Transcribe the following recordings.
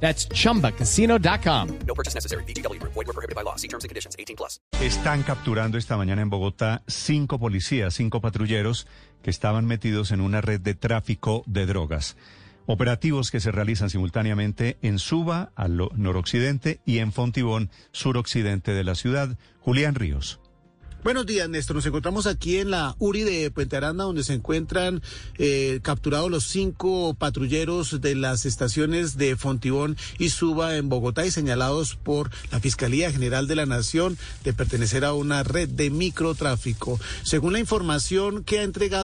That's chumbacasino.com. No purchase necessary. BGW. Void were prohibited by law. See terms and conditions. 18 plus. Están capturando esta mañana en Bogotá cinco policías, cinco patrulleros que estaban metidos en una red de tráfico de drogas. Operativos que se realizan simultáneamente en Suba, al noroccidente, y en Fontibón, suroccidente de la ciudad. Julián Ríos. Buenos días, Néstor. Nos encontramos aquí en la URI de Puente Aranda, donde se encuentran eh, capturados los cinco patrulleros de las estaciones de Fontibón y Suba en Bogotá y señalados por la Fiscalía General de la Nación de pertenecer a una red de microtráfico. Según la información que ha entregado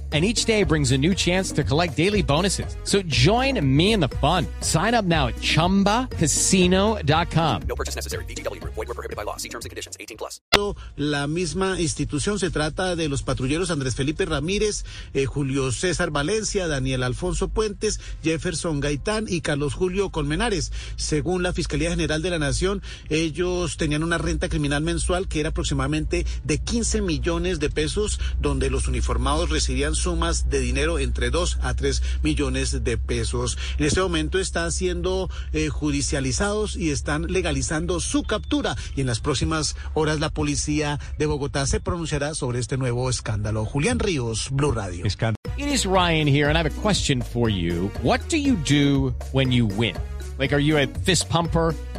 And each day brings a new chance to collect daily bonuses. So join me in the fun. Sign up now at chumbacasino.com. No purchase necessary. BGW. Void were prohibited by law. See terms and conditions. 18 plus. la misma institución. Se trata de los patrulleros Andrés Felipe Ramírez, eh, Julio César Valencia, Daniel Alfonso Puentes, Jefferson Gaitán y Carlos Julio Colmenares. Según la Fiscalía General de la Nación, ellos tenían una renta criminal mensual que era aproximadamente de 15 millones de pesos, donde los uniformados recibían sumas de dinero entre 2 a 3 millones de pesos. En este momento están siendo eh, judicializados y están legalizando su captura y en las próximas horas la policía de Bogotá se pronunciará sobre este nuevo escándalo. Julián Ríos, Blue Radio. It is Ryan here, and I have a question for you. What do you do when you win? Like, are you a fist pumper?